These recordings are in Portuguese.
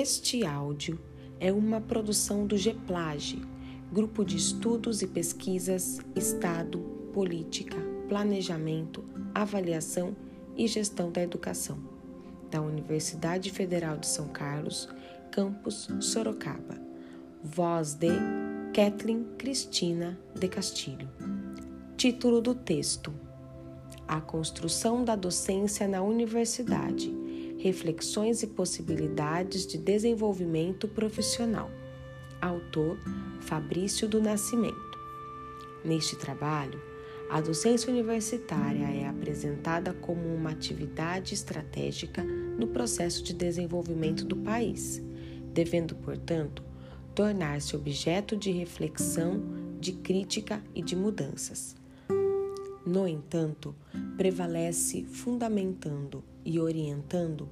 Este áudio é uma produção do GEPLAGE, Grupo de Estudos e Pesquisas Estado, Política, Planejamento, Avaliação e Gestão da Educação, da Universidade Federal de São Carlos, campus Sorocaba. Voz de Kathleen Cristina de Castilho. Título do texto: A construção da docência na universidade Reflexões e Possibilidades de Desenvolvimento Profissional. Autor Fabrício do Nascimento. Neste trabalho, a docência universitária é apresentada como uma atividade estratégica no processo de desenvolvimento do país, devendo, portanto, tornar-se objeto de reflexão, de crítica e de mudanças. No entanto, prevalece fundamentando e orientando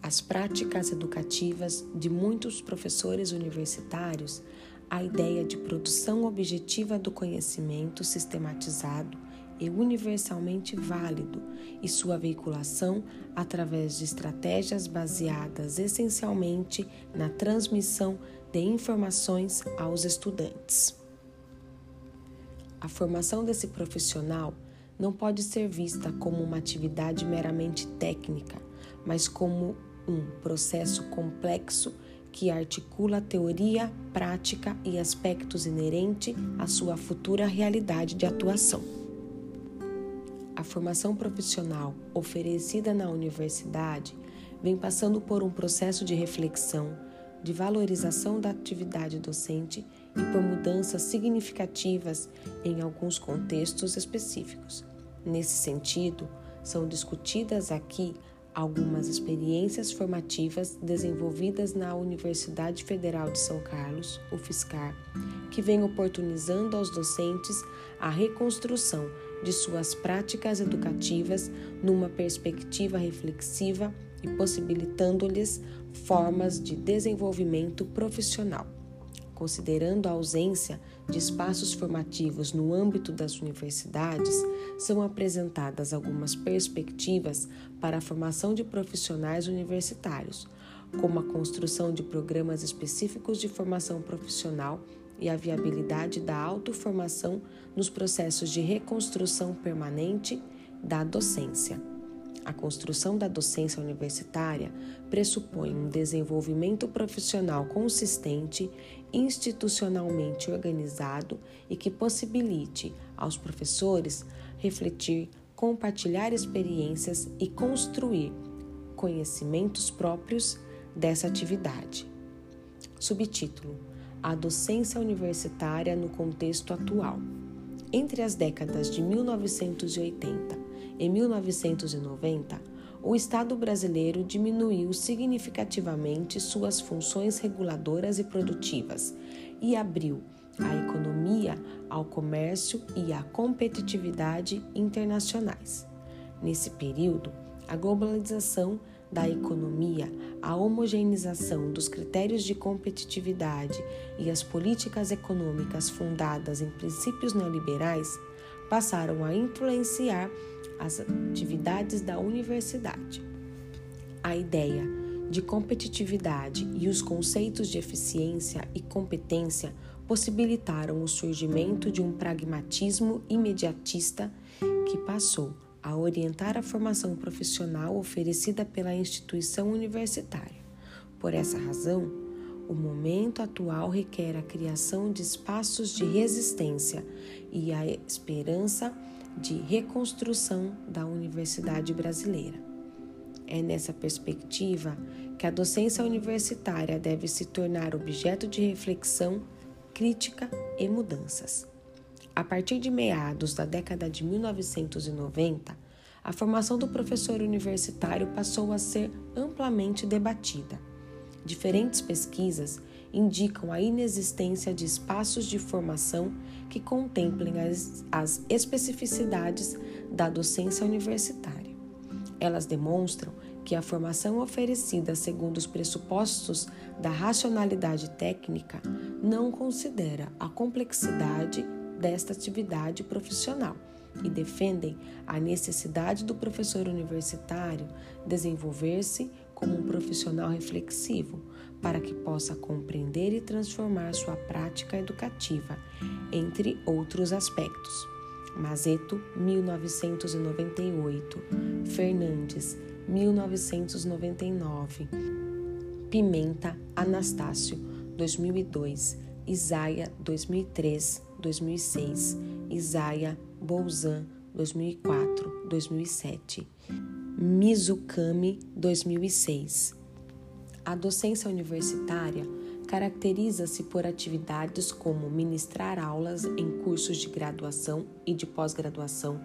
as práticas educativas de muitos professores universitários a ideia de produção objetiva do conhecimento sistematizado e universalmente válido e sua veiculação através de estratégias baseadas essencialmente na transmissão de informações aos estudantes. A formação desse profissional não pode ser vista como uma atividade meramente técnica, mas como um processo complexo que articula teoria, prática e aspectos inerentes à sua futura realidade de atuação. A formação profissional oferecida na universidade vem passando por um processo de reflexão, de valorização da atividade docente e por mudanças significativas em alguns contextos específicos. Nesse sentido, são discutidas aqui algumas experiências formativas desenvolvidas na Universidade Federal de São Carlos, UFSCar, que vem oportunizando aos docentes a reconstrução de suas práticas educativas numa perspectiva reflexiva e possibilitando-lhes formas de desenvolvimento profissional. Considerando a ausência de espaços formativos no âmbito das universidades, são apresentadas algumas perspectivas para a formação de profissionais universitários, como a construção de programas específicos de formação profissional e a viabilidade da autoformação nos processos de reconstrução permanente da docência. A construção da docência universitária pressupõe um desenvolvimento profissional consistente, institucionalmente organizado e que possibilite aos professores refletir, compartilhar experiências e construir conhecimentos próprios dessa atividade. Subtítulo: A docência universitária no contexto atual. Entre as décadas de 1980 em 1990, o Estado brasileiro diminuiu significativamente suas funções reguladoras e produtivas e abriu a economia ao comércio e à competitividade internacionais. Nesse período, a globalização da economia, a homogeneização dos critérios de competitividade e as políticas econômicas fundadas em princípios neoliberais passaram a influenciar as atividades da universidade. A ideia de competitividade e os conceitos de eficiência e competência possibilitaram o surgimento de um pragmatismo imediatista que passou a orientar a formação profissional oferecida pela instituição universitária. Por essa razão, o momento atual requer a criação de espaços de resistência e a esperança de reconstrução da universidade brasileira. É nessa perspectiva que a docência universitária deve se tornar objeto de reflexão, crítica e mudanças. A partir de meados da década de 1990, a formação do professor universitário passou a ser amplamente debatida. Diferentes pesquisas indicam a inexistência de espaços de formação que contemplem as, as especificidades da docência universitária. Elas demonstram que a formação oferecida segundo os pressupostos da racionalidade técnica não considera a complexidade desta atividade profissional e defendem a necessidade do professor universitário desenvolver-se como um profissional reflexivo, para que possa compreender e transformar sua prática educativa, entre outros aspectos. Mazeto, 1998. Fernandes, 1999. Pimenta, Anastácio, 2002. Isaia, 2003, 2006. Isaia, Bolzan, 2004, 2007. Mizukami, 2006. A docência universitária caracteriza-se por atividades como ministrar aulas em cursos de graduação e de pós-graduação,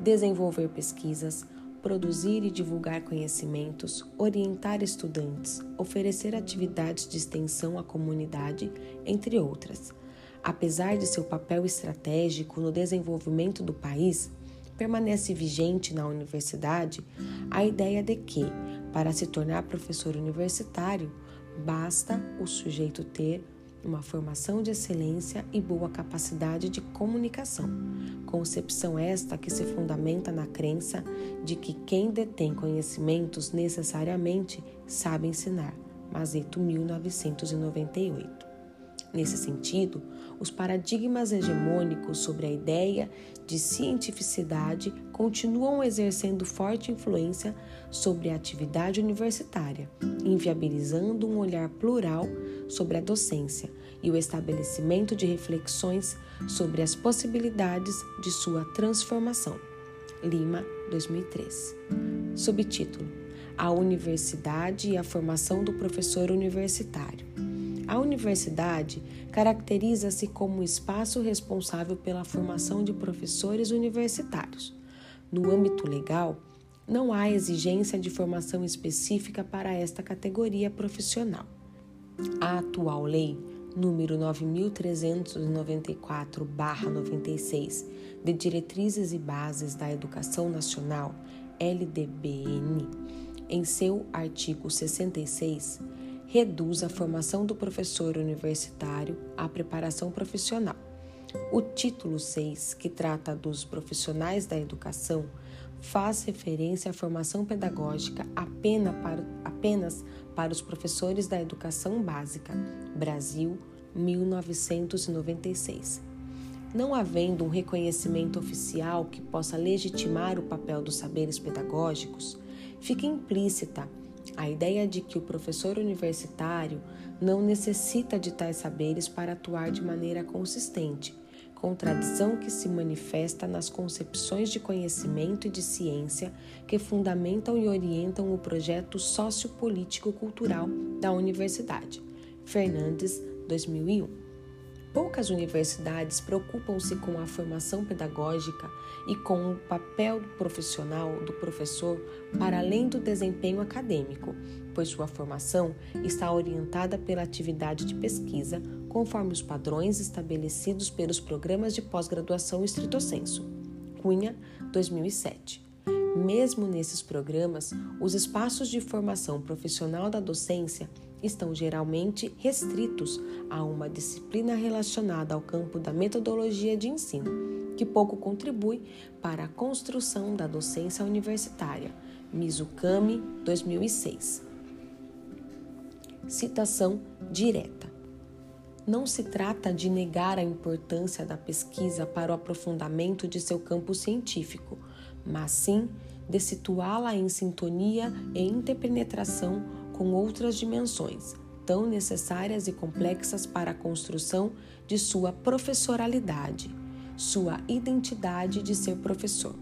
desenvolver pesquisas, produzir e divulgar conhecimentos, orientar estudantes, oferecer atividades de extensão à comunidade, entre outras. Apesar de seu papel estratégico no desenvolvimento do país, permanece vigente na universidade a ideia de que, para se tornar professor universitário, basta o sujeito ter uma formação de excelência e boa capacidade de comunicação. Concepção esta que se fundamenta na crença de que quem detém conhecimentos necessariamente sabe ensinar. Mazeto 1998. Nesse sentido, os paradigmas hegemônicos sobre a ideia de cientificidade continuam exercendo forte influência sobre a atividade universitária, inviabilizando um olhar plural sobre a docência e o estabelecimento de reflexões sobre as possibilidades de sua transformação. Lima, 2003. Subtítulo: A Universidade e a Formação do Professor Universitário. A universidade caracteriza-se como espaço responsável pela formação de professores universitários. No âmbito legal, não há exigência de formação específica para esta categoria profissional. A atual lei número 9394/96 de Diretrizes e Bases da Educação Nacional, LDBN, em seu artigo 66, reduz a formação do professor universitário à preparação profissional. O título 6, que trata dos profissionais da educação, faz referência à formação pedagógica apenas para, apenas para os professores da educação básica, Brasil, 1996. Não havendo um reconhecimento oficial que possa legitimar o papel dos saberes pedagógicos, fica implícita a ideia de que o professor universitário não necessita de tais saberes para atuar de maneira consistente, contradição que se manifesta nas concepções de conhecimento e de ciência que fundamentam e orientam o projeto sociopolítico-cultural da universidade. Fernandes, 2001. Poucas universidades preocupam-se com a formação pedagógica e com o papel profissional do professor para além do desempenho acadêmico, pois sua formação está orientada pela atividade de pesquisa conforme os padrões estabelecidos pelos programas de pós-graduação estrito sensu. Cunha, 2007. Mesmo nesses programas, os espaços de formação profissional da docência estão geralmente restritos a uma disciplina relacionada ao campo da metodologia de ensino, que pouco contribui para a construção da docência universitária. Mizukami, 2006. Citação direta. Não se trata de negar a importância da pesquisa para o aprofundamento de seu campo científico, mas sim de situá-la em sintonia e interpenetração com outras dimensões, tão necessárias e complexas para a construção de sua professoralidade, sua identidade de ser professor.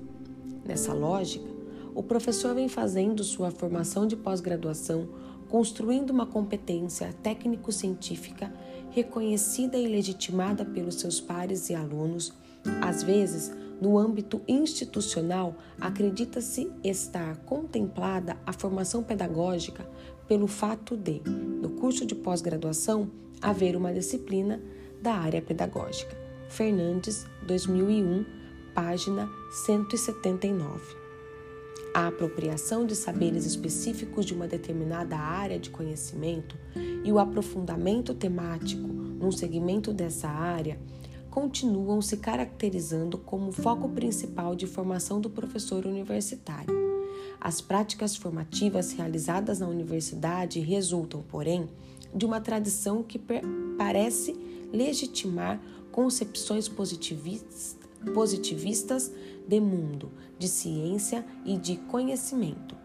Nessa lógica, o professor vem fazendo sua formação de pós-graduação, construindo uma competência técnico-científica reconhecida e legitimada pelos seus pares e alunos, às vezes no âmbito institucional, acredita-se estar contemplada a formação pedagógica pelo fato de, no curso de pós-graduação, haver uma disciplina da área pedagógica. Fernandes, 2001, página 179. A apropriação de saberes específicos de uma determinada área de conhecimento e o aprofundamento temático num segmento dessa área continuam se caracterizando como foco principal de formação do professor universitário. As práticas formativas realizadas na universidade resultam, porém, de uma tradição que parece legitimar concepções positivistas de mundo, de ciência e de conhecimento.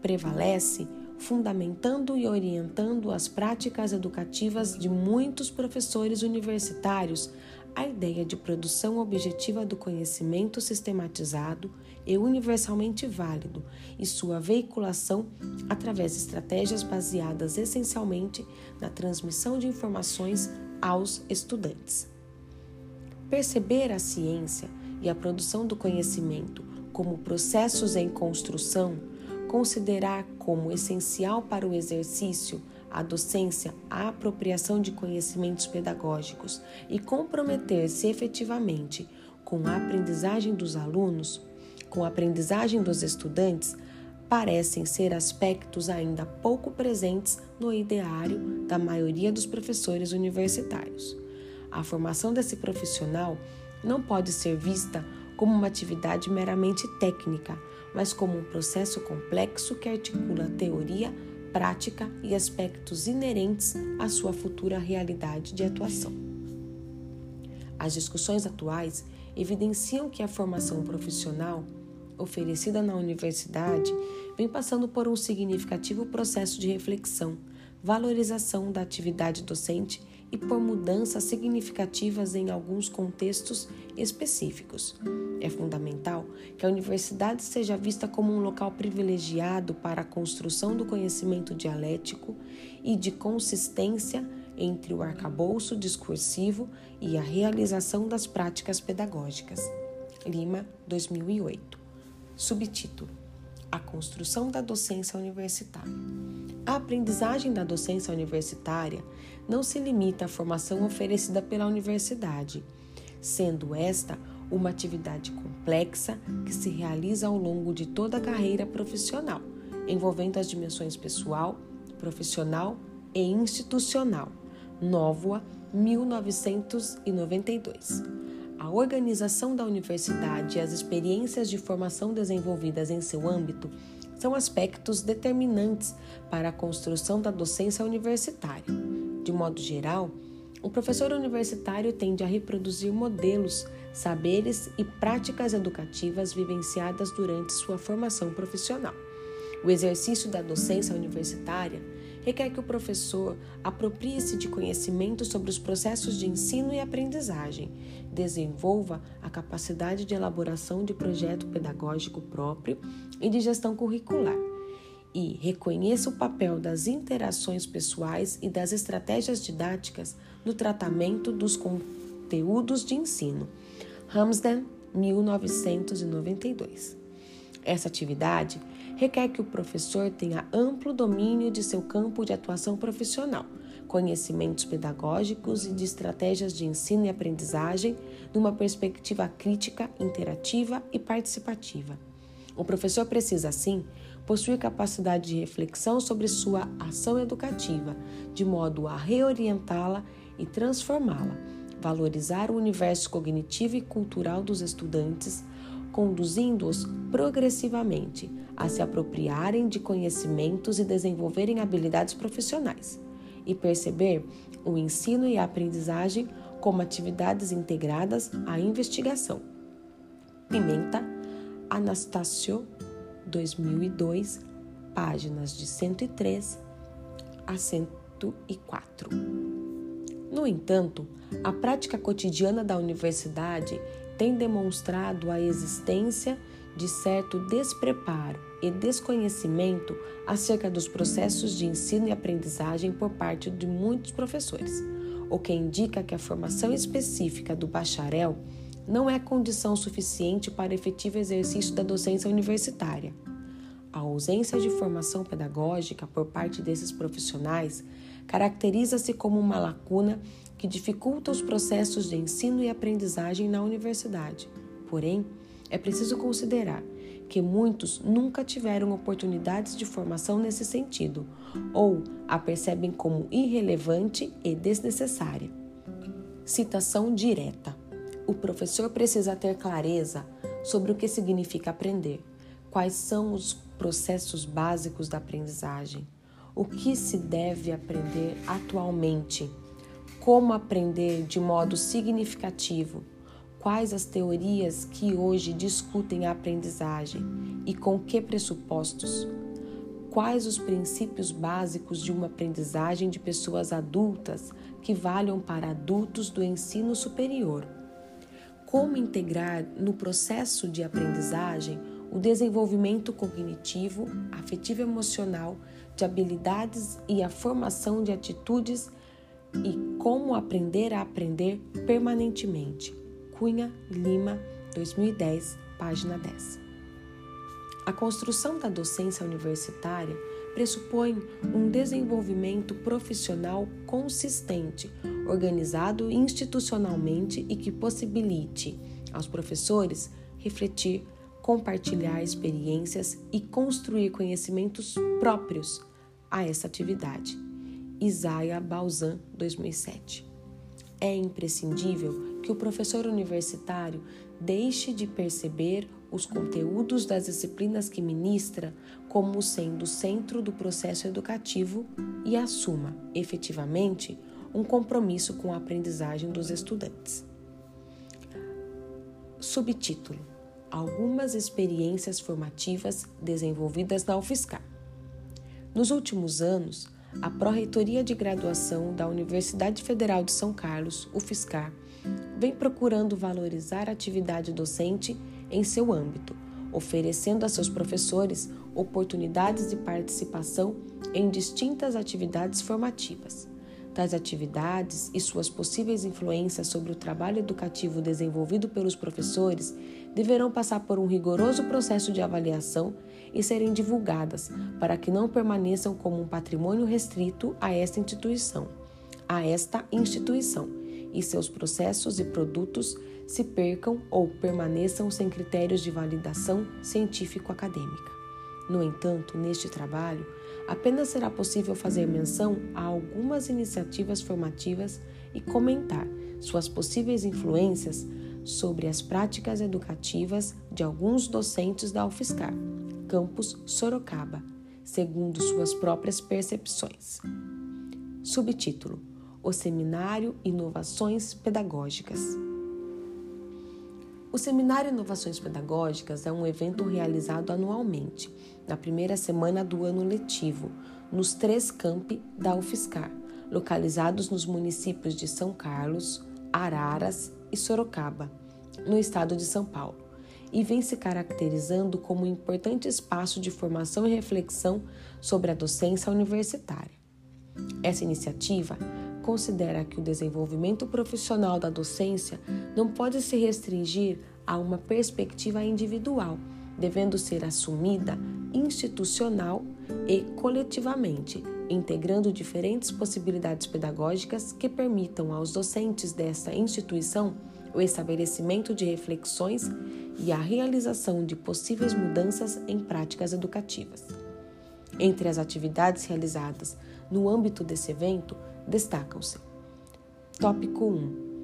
Prevalece fundamentando e orientando as práticas educativas de muitos professores universitários a ideia de produção objetiva do conhecimento sistematizado e universalmente válido e sua veiculação através de estratégias baseadas essencialmente na transmissão de informações aos estudantes. Perceber a ciência e a produção do conhecimento como processos em construção, considerar como essencial para o exercício a docência a apropriação de conhecimentos pedagógicos e comprometer-se efetivamente com a aprendizagem dos alunos, com a aprendizagem dos estudantes, parecem ser aspectos ainda pouco presentes no ideário da maioria dos professores universitários. A formação desse profissional não pode ser vista como uma atividade meramente técnica, mas como um processo complexo que articula teoria, prática e aspectos inerentes à sua futura realidade de atuação. As discussões atuais evidenciam que a formação profissional oferecida na universidade vem passando por um significativo processo de reflexão, valorização da atividade docente e por mudanças significativas em alguns contextos específicos. É fundamental que a universidade seja vista como um local privilegiado para a construção do conhecimento dialético e de consistência entre o arcabouço discursivo e a realização das práticas pedagógicas. Lima, 2008. Subtítulo: A construção da docência universitária. A aprendizagem da docência universitária não se limita à formação oferecida pela universidade, sendo esta uma atividade complexa que se realiza ao longo de toda a carreira profissional, envolvendo as dimensões pessoal, profissional e institucional. Nóvoa, 1992. A organização da universidade e as experiências de formação desenvolvidas em seu âmbito são aspectos determinantes para a construção da docência universitária. De modo geral, o professor universitário tende a reproduzir modelos, saberes e práticas educativas vivenciadas durante sua formação profissional. O exercício da docência universitária requer que o professor aproprie-se de conhecimento sobre os processos de ensino e aprendizagem, desenvolva a capacidade de elaboração de projeto pedagógico próprio e de gestão curricular, e reconheça o papel das interações pessoais e das estratégias didáticas no tratamento dos conteúdos de ensino. Ramsden, 1992. Essa atividade requer que o professor tenha amplo domínio de seu campo de atuação profissional, conhecimentos pedagógicos e de estratégias de ensino e aprendizagem numa perspectiva crítica, interativa e participativa. O professor precisa, assim, possuir capacidade de reflexão sobre sua ação educativa, de modo a reorientá-la e transformá-la, valorizar o universo cognitivo e cultural dos estudantes, conduzindo-os progressivamente a se apropriarem de conhecimentos e desenvolverem habilidades profissionais, e perceber o ensino e a aprendizagem como atividades integradas à investigação. Pimenta, Anastasio, 2002, páginas de 103 a 104. No entanto, a prática cotidiana da universidade tem demonstrado a existência de certo despreparo e desconhecimento acerca dos processos de ensino e aprendizagem por parte de muitos professores, o que indica que a formação específica do bacharel não é condição suficiente para o efetivo exercício da docência universitária. A ausência de formação pedagógica por parte desses profissionais caracteriza-se como uma lacuna que dificulta os processos de ensino e aprendizagem na universidade. Porém, é preciso considerar que muitos nunca tiveram oportunidades de formação nesse sentido ou a percebem como irrelevante e desnecessária. Citação direta: O professor precisa ter clareza sobre o que significa aprender, quais são os processos básicos da aprendizagem, o que se deve aprender atualmente, como aprender de modo significativo, quais as teorias que hoje discutem a aprendizagem e com que pressupostos, quais os princípios básicos de uma aprendizagem de pessoas adultas que valham para adultos do ensino superior. Como integrar no processo de aprendizagem o desenvolvimento cognitivo, afetivo emocional, de habilidades e a formação de atitudes e como aprender a aprender permanentemente. Cunha Lima, 2010, página 10. A construção da docência universitária pressupõe um desenvolvimento profissional consistente, organizado institucionalmente e que possibilite aos professores refletir, compartilhar experiências e construir conhecimentos próprios a essa atividade. Isaiah Balzan, 2007. É imprescindível que o professor universitário deixe de perceber os conteúdos das disciplinas que ministra como sendo o centro do processo educativo e assuma, efetivamente, um compromisso com a aprendizagem dos estudantes. Subtítulo: Algumas experiências formativas desenvolvidas na UFSCar. Nos últimos anos, a Pró-Reitoria de Graduação da Universidade Federal de São Carlos, UFSCar, vem procurando valorizar a atividade docente em seu âmbito, oferecendo a seus professores oportunidades de participação em distintas atividades formativas. Tais atividades e suas possíveis influências sobre o trabalho educativo desenvolvido pelos professores deverão passar por um rigoroso processo de avaliação e serem divulgadas para que não permaneçam como um patrimônio restrito a esta instituição, a esta instituição e seus processos e produtos se percam ou permaneçam sem critérios de validação científico-acadêmica. No entanto, neste trabalho, apenas será possível fazer menção a algumas iniciativas formativas e comentar suas possíveis influências sobre as práticas educativas de alguns docentes da UFSCar, campus Sorocaba, segundo suas próprias percepções. Subtítulo: O Seminário Inovações Pedagógicas. O Seminário Inovações Pedagógicas é um evento realizado anualmente, na primeira semana do ano letivo, nos três campi da UFSCar, localizados nos municípios de São Carlos, Araras e Sorocaba, no estado de São Paulo, e vem se caracterizando como um importante espaço de formação e reflexão sobre a docência universitária. Essa iniciativa considera que o desenvolvimento profissional da docência não pode se restringir a uma perspectiva individual, devendo ser assumida institucional e coletivamente, integrando diferentes possibilidades pedagógicas que permitam aos docentes desta instituição o estabelecimento de reflexões e a realização de possíveis mudanças em práticas educativas. Entre as atividades realizadas no âmbito desse evento, destacam-se: Tópico 1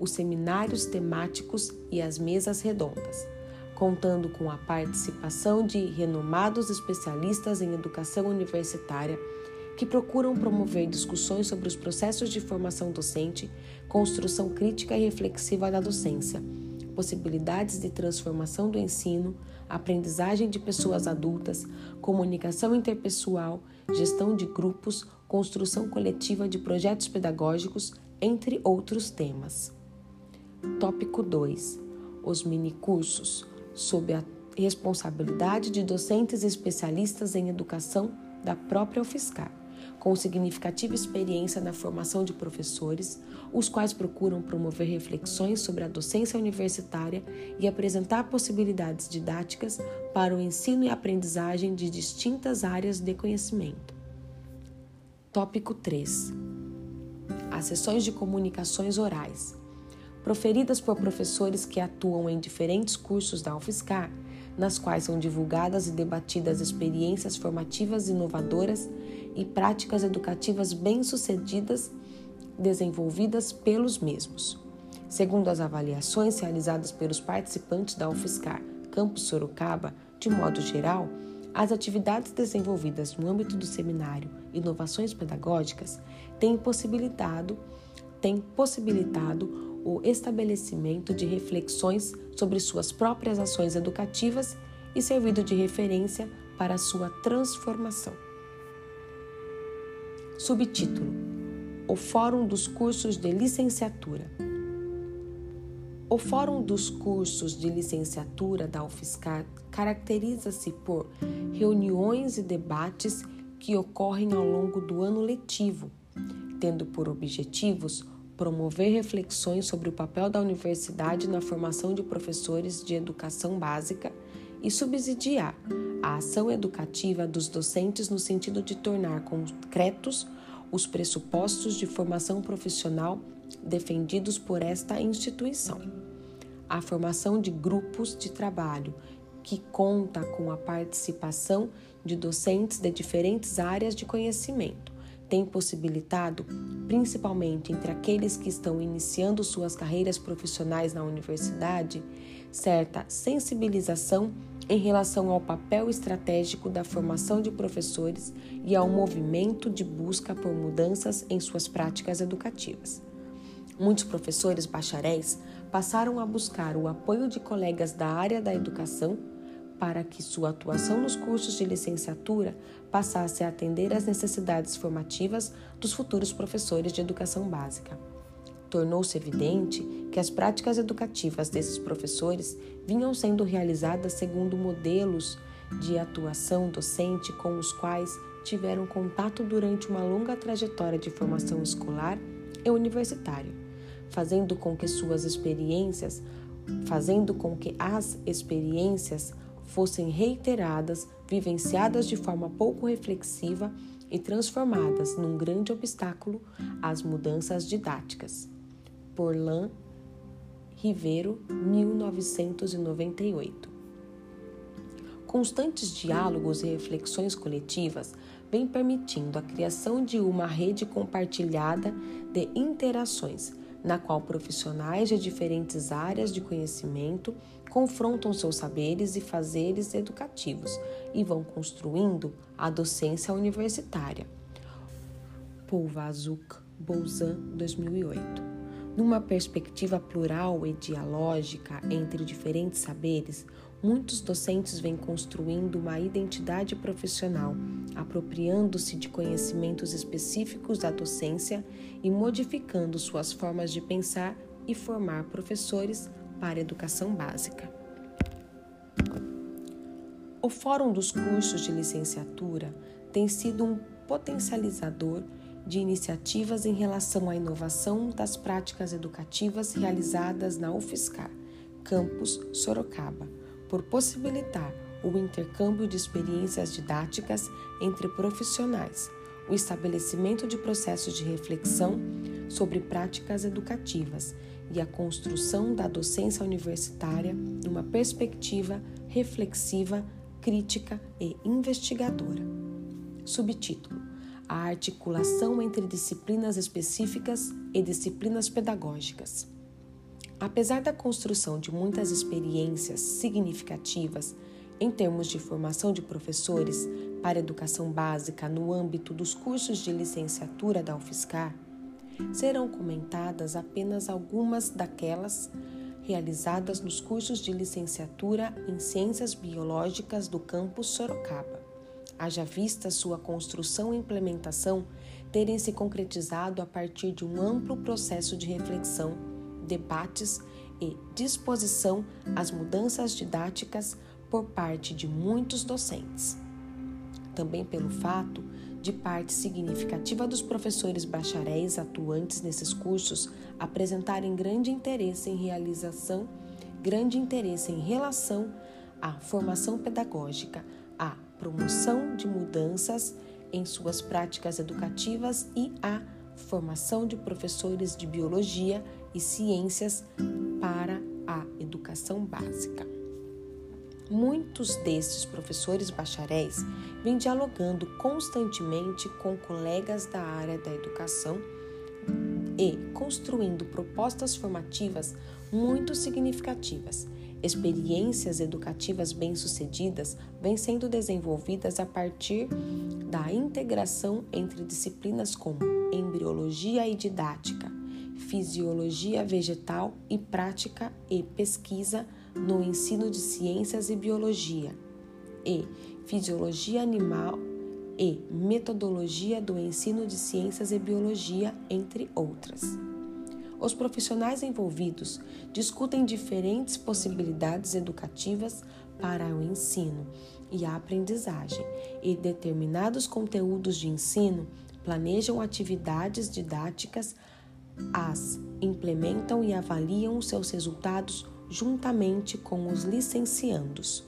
os seminários temáticos e as mesas redondas, contando com a participação de renomados especialistas em educação universitária que procuram promover discussões sobre os processos de formação docente, construção crítica e reflexiva da docência, possibilidades de transformação do ensino, aprendizagem de pessoas adultas, comunicação interpessoal, gestão de grupos, construção coletiva de projetos pedagógicos, entre outros temas. Tópico 2: Os minicursos, sob a responsabilidade de docentes especialistas em educação da própria UFSCar, com significativa experiência na formação de professores, os quais procuram promover reflexões sobre a docência universitária e apresentar possibilidades didáticas para o ensino e aprendizagem de distintas áreas de conhecimento. Tópico 3: As sessões de comunicações orais, proferidas por professores que atuam em diferentes cursos da UFSCar, nas quais são divulgadas e debatidas experiências formativas inovadoras e práticas educativas bem-sucedidas desenvolvidas pelos mesmos. Segundo as avaliações realizadas pelos participantes da UFSCar Campus Sorocaba De modo geral, as atividades desenvolvidas no âmbito do seminário Inovações Pedagógicas têm possibilitado, têm possibilitado o estabelecimento de reflexões sobre suas próprias ações educativas e servido de referência para sua transformação. Subtítulo: O Fórum dos Cursos de Licenciatura. O Fórum dos Cursos de Licenciatura da UFSCar caracteriza-se por reuniões e debates que ocorrem ao longo do ano letivo, tendo por objetivos promover reflexões sobre o papel da universidade na formação de professores de educação básica e subsidiar a ação educativa dos docentes no sentido de tornar concretos os pressupostos de formação profissional defendidos por esta instituição. A formação de grupos de trabalho que conta com a participação de docentes de diferentes áreas de conhecimento tem possibilitado, principalmente entre aqueles que estão iniciando suas carreiras profissionais na universidade, certa sensibilização em relação ao papel estratégico da formação de professores e ao movimento de busca por mudanças em suas práticas educativas. Muitos professores bacharéis passaram a buscar o apoio de colegas da área da educação para que sua atuação nos cursos de licenciatura passasse a atender às necessidades formativas dos futuros professores de educação básica. Tornou-se evidente que as práticas educativas desses professores vinham sendo realizadas segundo modelos de atuação docente com os quais tiveram contato durante uma longa trajetória de formação escolar e universitária fazendo com que suas experiências, fazendo com que as experiências fossem reiteradas, vivenciadas de forma pouco reflexiva e transformadas num grande obstáculo às mudanças didáticas. Porlan Rivero, 1998. Constantes diálogos e reflexões coletivas vêm permitindo a criação de uma rede compartilhada de interações na qual profissionais de diferentes áreas de conhecimento confrontam seus saberes e fazeres educativos e vão construindo a docência universitária. Pouvazuk, Bouzan, 2008. Numa perspectiva plural e dialógica entre diferentes saberes, muitos docentes vêm construindo uma identidade profissional, apropriando-se de conhecimentos específicos da docência e modificando suas formas de pensar e formar professores para a educação básica. O Fórum dos Cursos de Licenciatura tem sido um potencializador de iniciativas em relação à inovação das práticas educativas realizadas na UFSCar, campus Sorocaba por possibilitar o intercâmbio de experiências didáticas entre profissionais, o estabelecimento de processos de reflexão sobre práticas educativas e a construção da docência universitária numa perspectiva reflexiva, crítica e investigadora. Subtítulo: A articulação entre disciplinas específicas e disciplinas pedagógicas. Apesar da construção de muitas experiências significativas em termos de formação de professores para educação básica no âmbito dos cursos de licenciatura da UFSCar, serão comentadas apenas algumas daquelas realizadas nos cursos de licenciatura em Ciências Biológicas do campus Sorocaba. Haja vista sua construção e implementação terem se concretizado a partir de um amplo processo de reflexão debates e disposição às mudanças didáticas por parte de muitos docentes. Também pelo fato de parte significativa dos professores bacharéis atuantes nesses cursos apresentarem grande interesse em realização, grande interesse em relação à formação pedagógica, à promoção de mudanças em suas práticas educativas e à formação de professores de biologia e ciências para a educação básica. Muitos destes professores bacharéis vêm dialogando constantemente com colegas da área da educação e construindo propostas formativas muito significativas, Experiências educativas bem-sucedidas vêm sendo desenvolvidas a partir da integração entre disciplinas como embriologia e didática, fisiologia vegetal e prática e pesquisa no ensino de ciências e biologia, e fisiologia animal e metodologia do ensino de ciências e biologia, entre outras. Os profissionais envolvidos discutem diferentes possibilidades educativas para o ensino e a aprendizagem, e determinados conteúdos de ensino planejam atividades didáticas, as implementam e avaliam seus resultados juntamente com os licenciandos.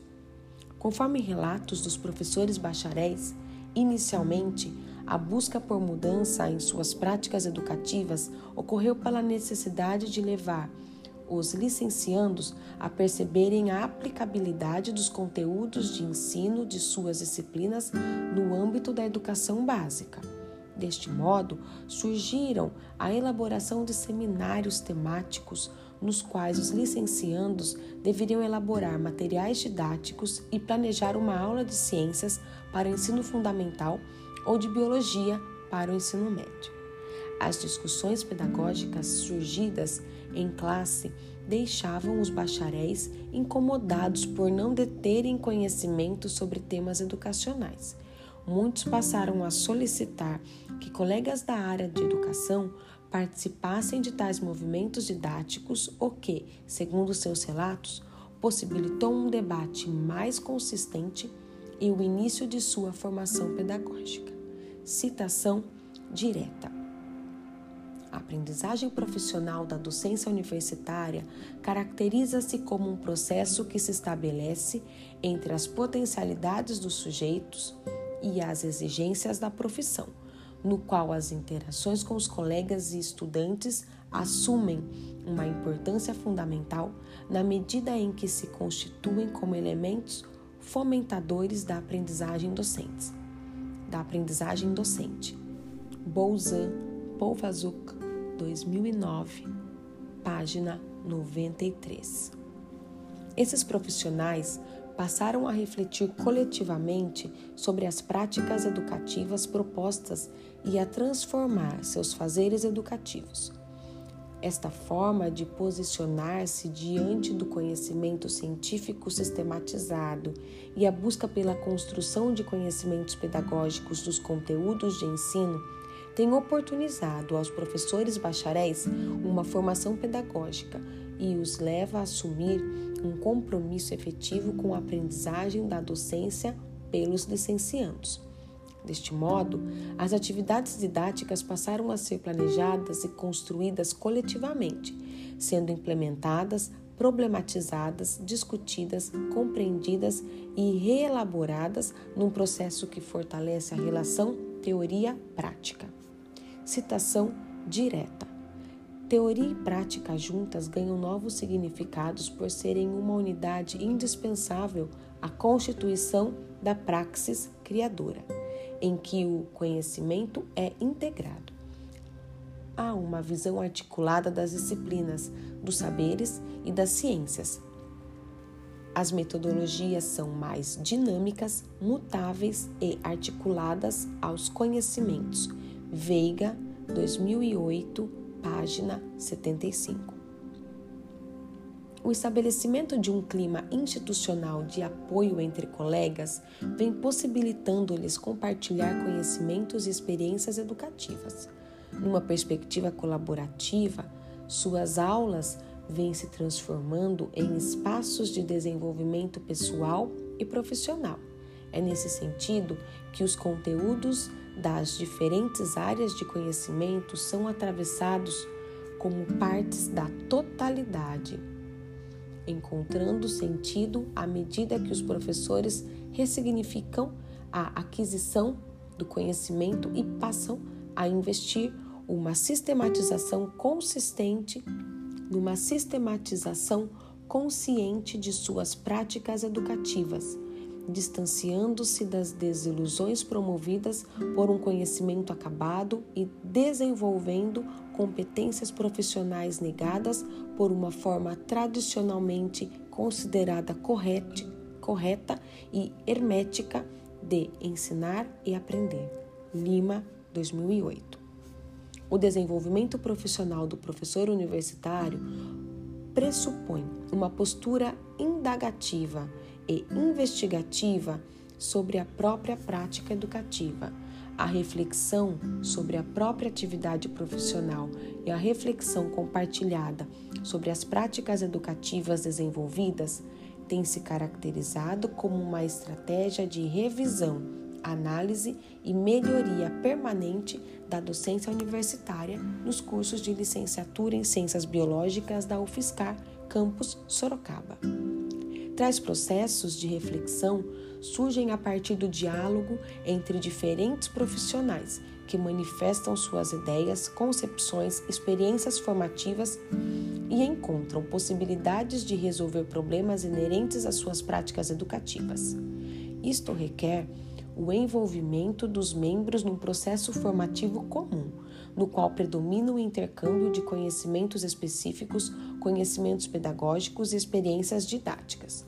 Conforme relatos dos professores bacharéis, inicialmente a busca por mudança em suas práticas educativas ocorreu pela necessidade de levar os licenciandos a perceberem a aplicabilidade dos conteúdos de ensino de suas disciplinas no âmbito da educação básica. Deste modo, surgiram a elaboração de seminários temáticos nos quais os licenciandos deveriam elaborar materiais didáticos e planejar uma aula de ciências para o ensino fundamental ou de biologia para o ensino médio. As discussões pedagógicas surgidas em classe deixavam os bacharéis incomodados por não deterem conhecimento sobre temas educacionais. Muitos passaram a solicitar que colegas da área de educação participassem de tais movimentos didáticos, o que, segundo seus relatos, possibilitou um debate mais consistente e o início de sua formação pedagógica. Citação direta. A aprendizagem profissional da docência universitária caracteriza-se como um processo que se estabelece entre as potencialidades dos sujeitos e as exigências da profissão, no qual as interações com os colegas e estudantes assumem uma importância fundamental na medida em que se constituem como elementos fomentadores da aprendizagem docente. Da aprendizagem docente. Bolzan, Polvazuk, 2009, página 93. Esses profissionais passaram a refletir coletivamente sobre as práticas educativas propostas e a transformar seus fazeres educativos esta forma de posicionar-se diante do conhecimento científico sistematizado e a busca pela construção de conhecimentos pedagógicos dos conteúdos de ensino tem oportunizado aos professores bacharéis uma formação pedagógica e os leva a assumir um compromisso efetivo com a aprendizagem da docência pelos licenciandos. Deste modo, as atividades didáticas passaram a ser planejadas e construídas coletivamente, sendo implementadas, problematizadas, discutidas, compreendidas e reelaboradas num processo que fortalece a relação teoria-prática. Citação direta. Teoria e prática juntas ganham novos significados por serem uma unidade indispensável à constituição da praxis criadora em que o conhecimento é integrado. Há uma visão articulada das disciplinas, dos saberes e das ciências. As metodologias são mais dinâmicas, mutáveis e articuladas aos conhecimentos. Veiga, 2008, página 75. O estabelecimento de um clima institucional de apoio entre colegas vem possibilitando-lhes compartilhar conhecimentos e experiências educativas. Numa perspectiva colaborativa, suas aulas vêm se transformando em espaços de desenvolvimento pessoal e profissional. É nesse sentido que os conteúdos das diferentes áreas de conhecimento são atravessados como partes da totalidade encontrando sentido à medida que os professores ressignificam a aquisição do conhecimento e passam a investir uma sistematização consistente numa sistematização consciente de suas práticas educativas, distanciando-se das desilusões promovidas por um conhecimento acabado e desenvolvendo competências profissionais negadas por uma forma tradicionalmente considerada correta, correta e hermética de ensinar e aprender. Lima, 2008. O desenvolvimento profissional do professor universitário pressupõe uma postura indagativa e investigativa sobre a própria prática educativa, a reflexão sobre a própria atividade profissional e a reflexão compartilhada sobre as práticas educativas desenvolvidas tem se caracterizado como uma estratégia de revisão, análise e melhoria permanente da docência universitária nos cursos de licenciatura em Ciências Biológicas da UFSCar, campus Sorocaba. Tais processos de reflexão surgem a partir do diálogo entre diferentes profissionais que manifestam suas ideias, concepções, experiências formativas e encontram possibilidades de resolver problemas inerentes às suas práticas educativas. Isto requer o envolvimento dos membros num processo formativo comum, no qual predomina o intercâmbio de conhecimentos específicos, conhecimentos pedagógicos e experiências didáticas.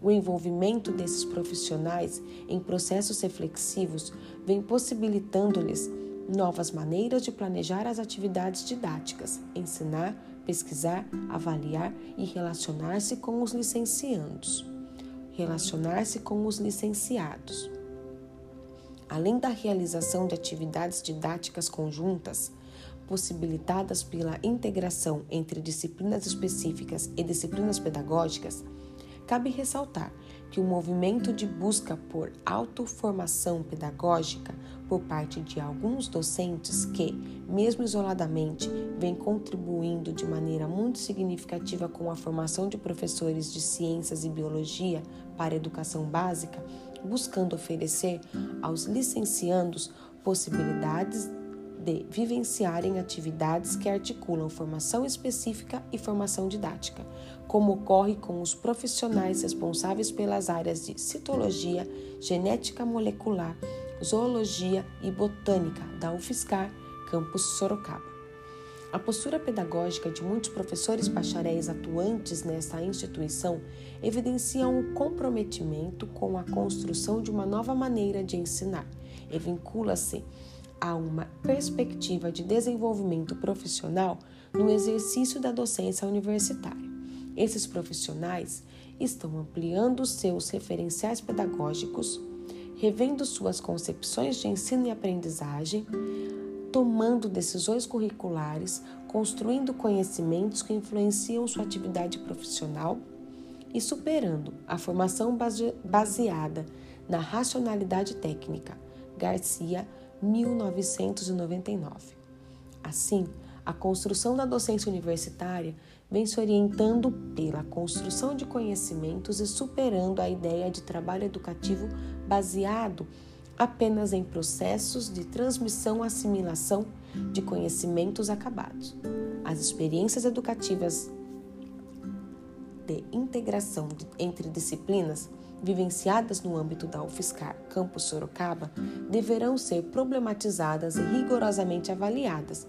O envolvimento desses profissionais em processos reflexivos vem possibilitando-lhes novas maneiras de planejar as atividades didáticas, ensinar, pesquisar, avaliar e relacionar-se com os licenciandos. Relacionar-se com os licenciados. Além da realização de atividades didáticas conjuntas, possibilitadas pela integração entre disciplinas específicas e disciplinas pedagógicas, cabe ressaltar que o movimento de busca por autoformação pedagógica por parte de alguns docentes que, mesmo isoladamente, vem contribuindo de maneira muito significativa com a formação de professores de ciências e biologia para a educação básica, buscando oferecer aos licenciandos possibilidades de vivenciarem atividades que articulam formação específica e formação didática, como ocorre com os profissionais responsáveis pelas áreas de citologia, genética molecular, zoologia e botânica da UFSCar, campus Sorocaba. A postura pedagógica de muitos professores bacharéis atuantes nesta instituição evidencia um comprometimento com a construção de uma nova maneira de ensinar e vincula-se a uma perspectiva de desenvolvimento profissional no exercício da docência universitária. Esses profissionais estão ampliando seus referenciais pedagógicos, revendo suas concepções de ensino e aprendizagem, tomando decisões curriculares, construindo conhecimentos que influenciam sua atividade profissional e superando a formação baseada na racionalidade técnica. Garcia 1999. Assim, a construção da docência universitária vem se orientando pela construção de conhecimentos e superando a ideia de trabalho educativo baseado apenas em processos de transmissão assimilação de conhecimentos acabados. As experiências educativas de integração entre disciplinas vivenciadas no âmbito da UFSCar Campus Sorocaba deverão ser problematizadas e rigorosamente avaliadas,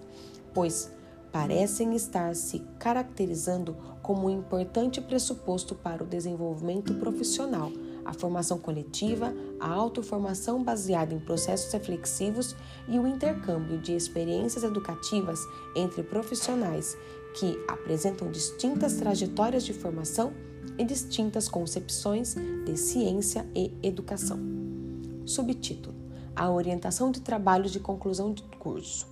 pois parecem estar se caracterizando como um importante pressuposto para o desenvolvimento profissional, a formação coletiva, a autoformação baseada em processos reflexivos e o intercâmbio de experiências educativas entre profissionais que apresentam distintas trajetórias de formação e distintas concepções de ciência e educação. Subtítulo: A orientação de trabalhos de conclusão de curso.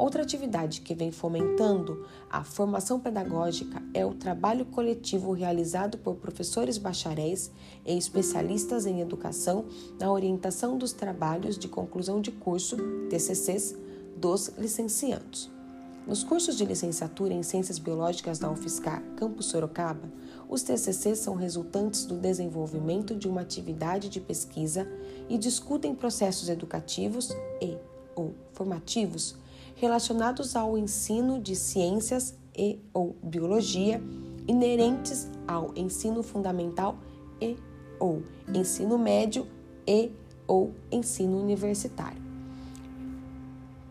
Outra atividade que vem fomentando a formação pedagógica é o trabalho coletivo realizado por professores bacharéis e especialistas em educação na orientação dos trabalhos de conclusão de curso, TCCs, dos licenciados. Nos cursos de licenciatura em Ciências Biológicas da UFSCar, Campus Sorocaba, os TCCs são resultantes do desenvolvimento de uma atividade de pesquisa e discutem processos educativos e ou formativos relacionados ao ensino de ciências e ou biologia inerentes ao ensino fundamental e ou ensino médio e ou ensino universitário.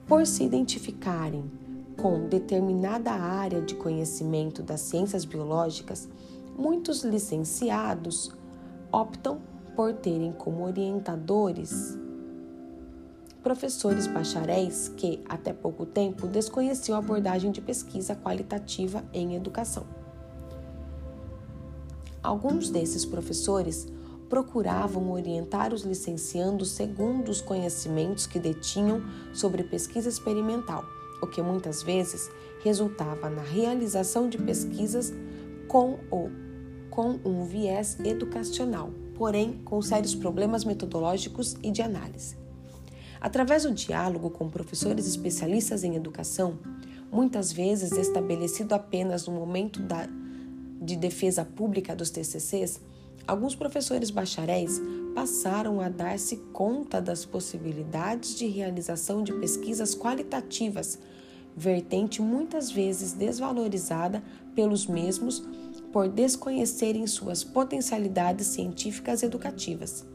Por se identificarem com determinada área de conhecimento das ciências biológicas, muitos licenciados optam por terem como orientadores professores bacharéis que, até pouco tempo, desconheciam a abordagem de pesquisa qualitativa em educação. Alguns desses professores procuravam orientar os licenciandos segundo os conhecimentos que detinham sobre pesquisa experimental, o que muitas vezes resultava na realização de pesquisas com, o, com um viés educacional, porém com sérios problemas metodológicos e de análise. Através do diálogo com professores especialistas em educação, muitas vezes estabelecido apenas no momento da, de defesa pública dos TCCs, alguns professores bacharéis passaram a dar-se conta das possibilidades de realização de pesquisas qualitativas, vertente muitas vezes desvalorizada pelos mesmos por desconhecerem suas potencialidades científicas educativas.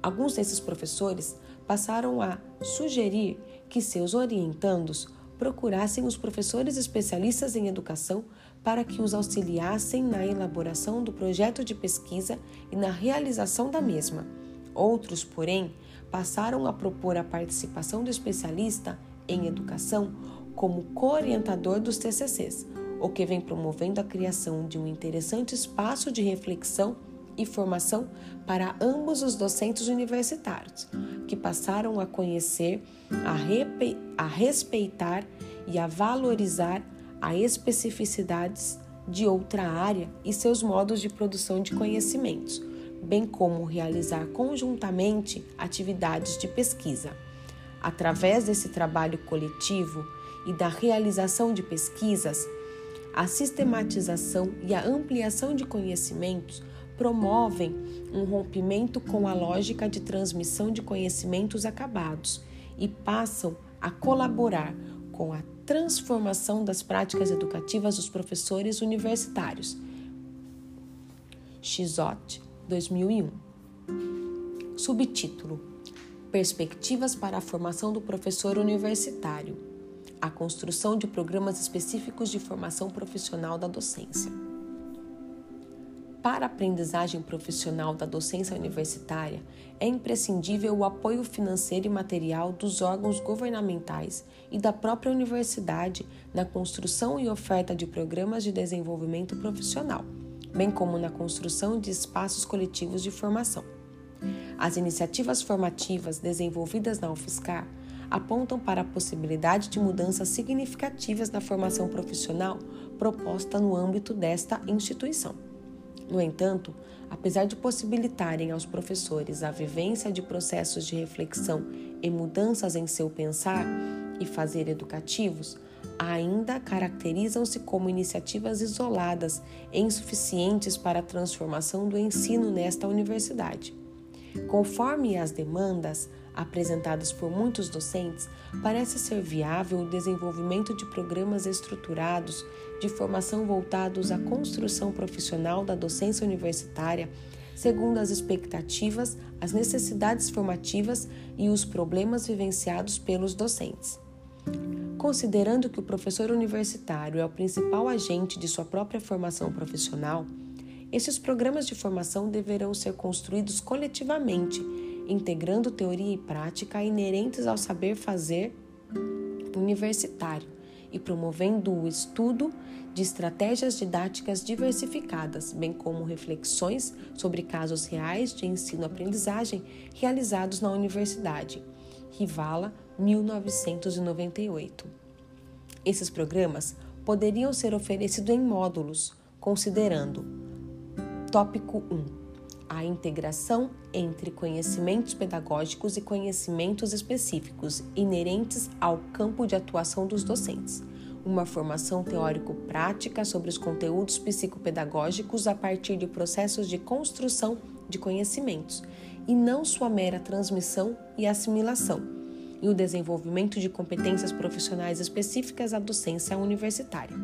Alguns desses professores passaram a sugerir que seus orientandos procurassem os professores especialistas em educação para que os auxiliassem na elaboração do projeto de pesquisa e na realização da mesma. Outros, porém, passaram a propor a participação do especialista em educação como co-orientador dos TCCs, o que vem promovendo a criação de um interessante espaço de reflexão e formação para ambos os docentes universitários, que passaram a conhecer, a, a respeitar e a valorizar as especificidades de outra área e seus modos de produção de conhecimentos, bem como realizar conjuntamente atividades de pesquisa. Através desse trabalho coletivo e da realização de pesquisas, a sistematização e a ampliação de conhecimentos promovem um rompimento com a lógica de transmissão de conhecimentos acabados e passam a colaborar com a transformação das práticas educativas dos professores universitários. Xizot, 2001. Subtítulo: Perspectivas para a formação do professor universitário. A construção de programas específicos de formação profissional da docência. Para a aprendizagem profissional da docência universitária, é imprescindível o apoio financeiro e material dos órgãos governamentais e da própria universidade na construção e oferta de programas de desenvolvimento profissional, bem como na construção de espaços coletivos de formação. As iniciativas formativas desenvolvidas na UFSCar apontam para a possibilidade de mudanças significativas na formação profissional proposta no âmbito desta instituição. No entanto, apesar de possibilitarem aos professores a vivência de processos de reflexão e mudanças em seu pensar e fazer educativos, ainda caracterizam-se como iniciativas isoladas e insuficientes para a transformação do ensino nesta universidade. Conforme as demandas apresentadas por muitos docentes, parece ser viável o desenvolvimento de programas estruturados de formação voltados à construção profissional da docência universitária, segundo as expectativas, as necessidades formativas e os problemas vivenciados pelos docentes. Considerando que o professor universitário é o principal agente de sua própria formação profissional, esses programas de formação deverão ser construídos coletivamente, integrando teoria e prática inerentes ao saber fazer universitário e promovendo o estudo de estratégias didáticas diversificadas, bem como reflexões sobre casos reais de ensino-aprendizagem realizados na universidade. Rivala, 1998. Esses programas poderiam ser oferecidos em módulos, considerando Tópico 1. A integração entre conhecimentos pedagógicos e conhecimentos específicos inerentes ao campo de atuação dos docentes uma formação teórico-prática sobre os conteúdos psicopedagógicos a partir de processos de construção de conhecimentos, e não sua mera transmissão e assimilação, e o desenvolvimento de competências profissionais específicas à docência universitária.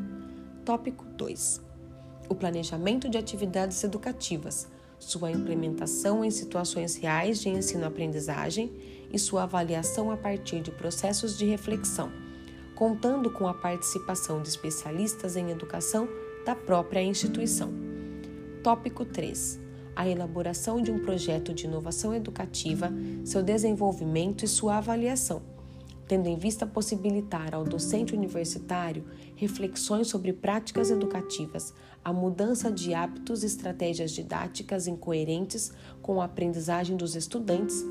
Tópico 2. O planejamento de atividades educativas, sua implementação em situações reais de ensino-aprendizagem e sua avaliação a partir de processos de reflexão, contando com a participação de especialistas em educação da própria instituição. Tópico 3. A elaboração de um projeto de inovação educativa, seu desenvolvimento e sua avaliação tendo em vista possibilitar ao docente universitário reflexões sobre práticas educativas, a mudança de hábitos e estratégias didáticas incoerentes com a aprendizagem dos estudantes,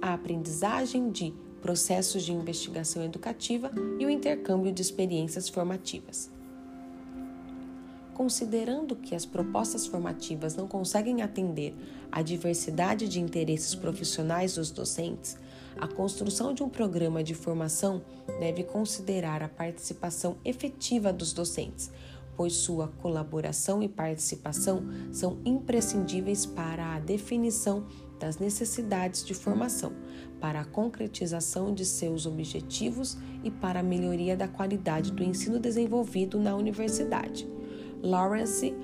a aprendizagem de processos de investigação educativa e o intercâmbio de experiências formativas. Considerando que as propostas formativas não conseguem atender à diversidade de interesses profissionais dos docentes, a construção de um programa de formação deve considerar a participação efetiva dos docentes, pois sua colaboração e participação são imprescindíveis para a definição das necessidades de formação, para a concretização de seus objetivos e para a melhoria da qualidade do ensino desenvolvido na universidade. Lawrence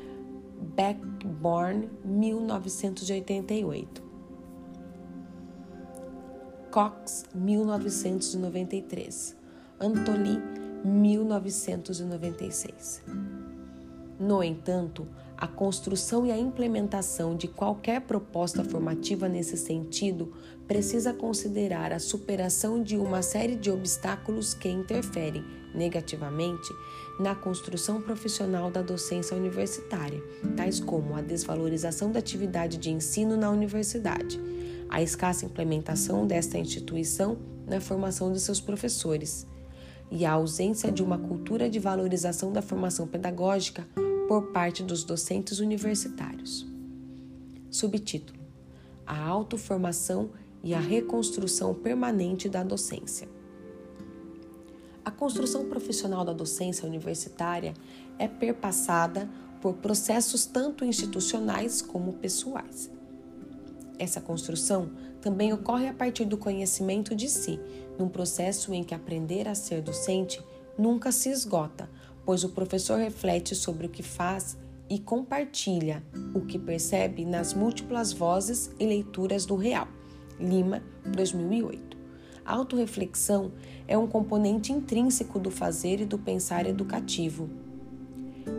Beckborn, 1988 Cox, 1993. Antoli, 1996. No entanto, a construção e a implementação de qualquer proposta formativa nesse sentido precisa considerar a superação de uma série de obstáculos que interferem negativamente na construção profissional da docência universitária, tais como a desvalorização da atividade de ensino na universidade a escassa implementação desta instituição na formação de seus professores e a ausência de uma cultura de valorização da formação pedagógica por parte dos docentes universitários. Subtítulo: A autoformação e a reconstrução permanente da docência. A construção profissional da docência universitária é perpassada por processos tanto institucionais como pessoais. Essa construção também ocorre a partir do conhecimento de si, num processo em que aprender a ser docente nunca se esgota, pois o professor reflete sobre o que faz e compartilha o que percebe nas múltiplas vozes e leituras do real. Lima, 2008. A autorreflexão é um componente intrínseco do fazer e do pensar educativo.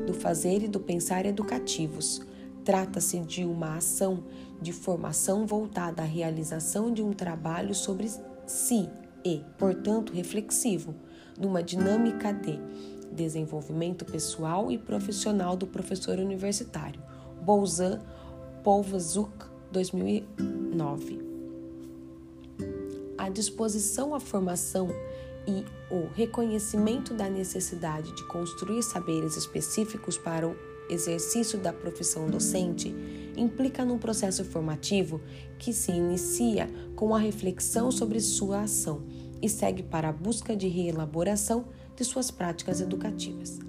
Do fazer e do pensar educativos. Trata-se de uma ação de formação voltada à realização de um trabalho sobre si e, portanto, reflexivo, numa dinâmica de desenvolvimento pessoal e profissional do professor universitário. Bolzan Polvazuk, 2009. A disposição à formação e o reconhecimento da necessidade de construir saberes específicos para o exercício da profissão docente implica num processo formativo que se inicia com a reflexão sobre sua ação e segue para a busca de reelaboração de suas práticas educativas.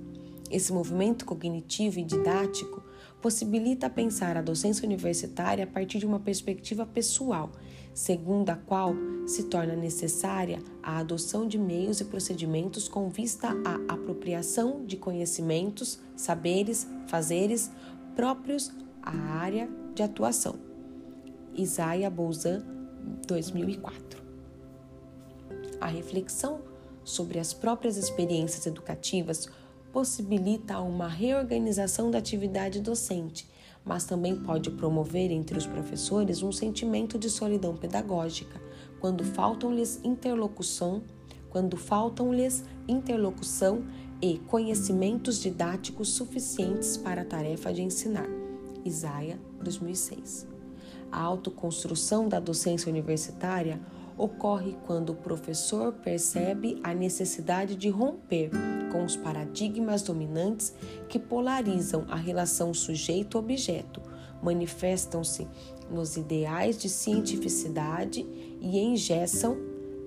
Esse movimento cognitivo e didático possibilita pensar a docência universitária a partir de uma perspectiva pessoal, segundo a qual se torna necessária a adoção de meios e procedimentos com vista à apropriação de conhecimentos, saberes, fazeres próprios à área de atuação. Isaiah Bouzan, 2004. A reflexão sobre as próprias experiências educativas possibilita uma reorganização da atividade docente, mas também pode promover entre os professores um sentimento de solidão pedagógica, quando faltam-lhes interlocução, quando faltam-lhes interlocução e conhecimentos didáticos suficientes para a tarefa de ensinar. Isaia, 2006. A autoconstrução da docência universitária ocorre quando o professor percebe a necessidade de romper com os paradigmas dominantes que polarizam a relação sujeito-objeto, manifestam-se nos ideais de cientificidade e engessam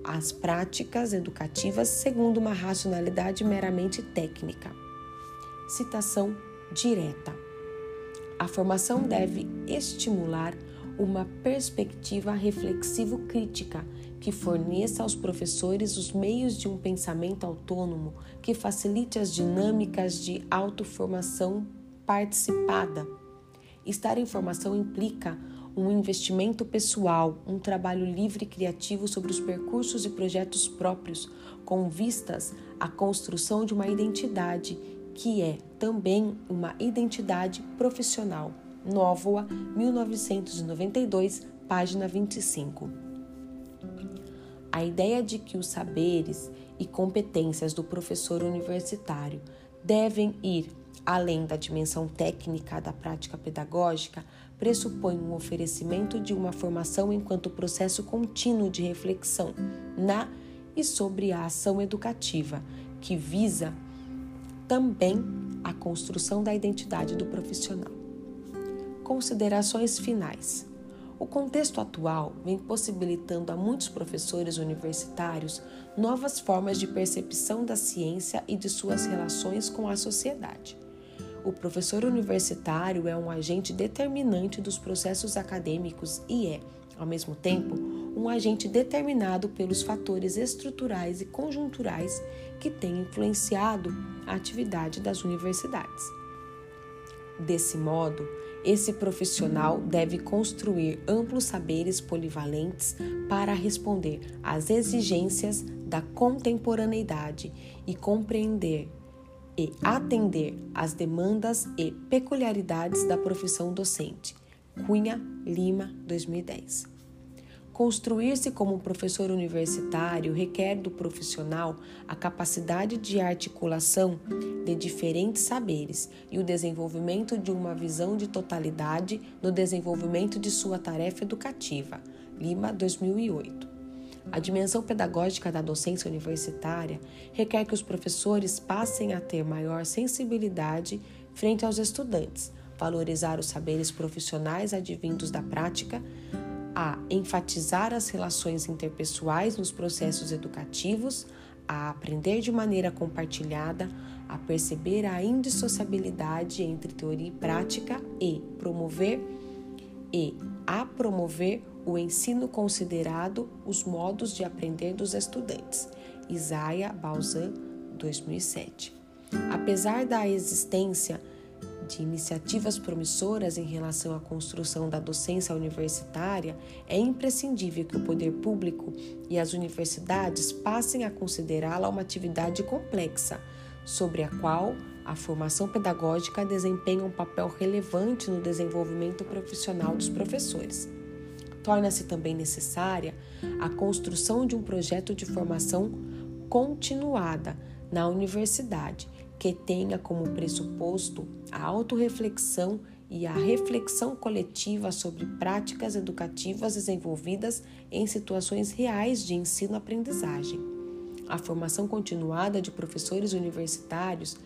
as práticas educativas segundo uma racionalidade meramente técnica. Citação direta. A formação deve estimular uma perspectiva reflexivo-crítica que forneça aos professores os meios de um pensamento autônomo que facilite as dinâmicas de autoformação participada Estar em formação implica um investimento pessoal, um trabalho livre e criativo sobre os percursos e projetos próprios, com vistas à construção de uma identidade que é também uma identidade profissional. Nóvoa, 1992, página 25. A ideia de que os saberes e competências do professor universitário devem ir além da dimensão técnica da prática pedagógica, pressupõe um oferecimento de uma formação enquanto processo contínuo de reflexão na e sobre a ação educativa, que visa também a construção da identidade do profissional. Considerações finais. O contexto atual vem possibilitando a muitos professores universitários novas formas de percepção da ciência e de suas relações com a sociedade. O professor universitário é um agente determinante dos processos acadêmicos e é, ao mesmo tempo, um agente determinado pelos fatores estruturais e conjunturais que têm influenciado a atividade das universidades. Desse modo, esse profissional deve construir amplos saberes polivalentes para responder às exigências da contemporaneidade e compreender e atender às demandas e peculiaridades da profissão docente. Cunha Lima, 2010. Construir-se como professor universitário requer do profissional a capacidade de articulação de diferentes saberes e o desenvolvimento de uma visão de totalidade no desenvolvimento de sua tarefa educativa. Lima, 2008. A dimensão pedagógica da docência universitária requer que os professores passem a ter maior sensibilidade frente aos estudantes, valorizar os saberes profissionais advindos da prática, a enfatizar as relações interpessoais nos processos educativos, a aprender de maneira compartilhada, a perceber a indissociabilidade entre teoria e prática e promover e a promover o ensino considerado os modos de aprender dos estudantes. Isaia Balzan, 2007. Apesar da existência de iniciativas promissoras em relação à construção da docência universitária, é imprescindível que o poder público e as universidades passem a considerá-la uma atividade complexa, sobre a qual a formação pedagógica desempenha um papel relevante no desenvolvimento profissional dos professores. Torna-se também necessária a construção de um projeto de formação continuada na universidade, que tenha como pressuposto a autorreflexão e a reflexão coletiva sobre práticas educativas desenvolvidas em situações reais de ensino-aprendizagem. A formação continuada de professores universitários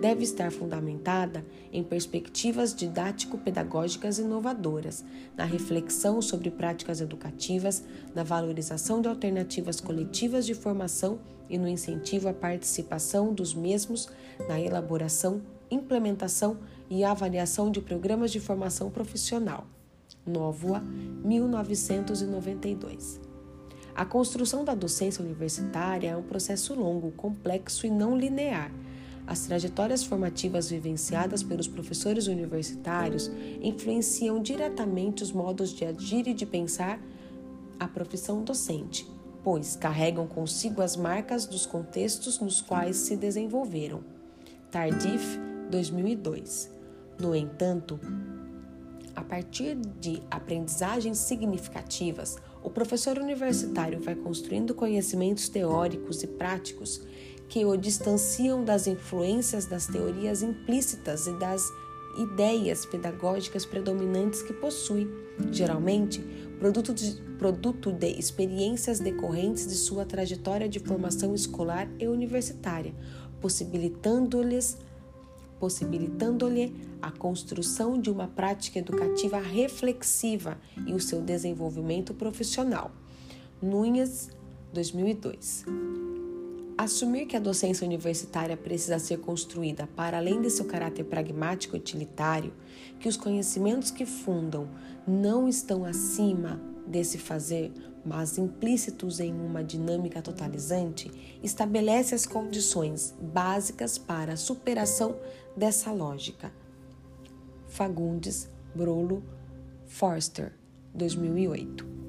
deve estar fundamentada em perspectivas didático-pedagógicas inovadoras, na reflexão sobre práticas educativas, na valorização de alternativas coletivas de formação e no incentivo à participação dos mesmos na elaboração, implementação e avaliação de programas de formação profissional. Nóvoa, 1992. A construção da docência universitária é um processo longo, complexo e não linear. As trajetórias formativas vivenciadas pelos professores universitários influenciam diretamente os modos de agir e de pensar a profissão docente, pois carregam consigo as marcas dos contextos nos quais se desenvolveram. Tardif, 2002. No entanto, a partir de aprendizagens significativas, o professor universitário vai construindo conhecimentos teóricos e práticos que o distanciam das influências das teorias implícitas e das ideias pedagógicas predominantes que possui, geralmente produto de, produto de experiências decorrentes de sua trajetória de formação escolar e universitária, possibilitando-lhes possibilitando-lhe a construção de uma prática educativa reflexiva e o seu desenvolvimento profissional. Nunes, 2002. Assumir que a docência universitária precisa ser construída para além de seu caráter pragmático e utilitário, que os conhecimentos que fundam não estão acima desse fazer, mas implícitos em uma dinâmica totalizante, estabelece as condições básicas para a superação dessa lógica. Fagundes, Brolo Forster, 2008.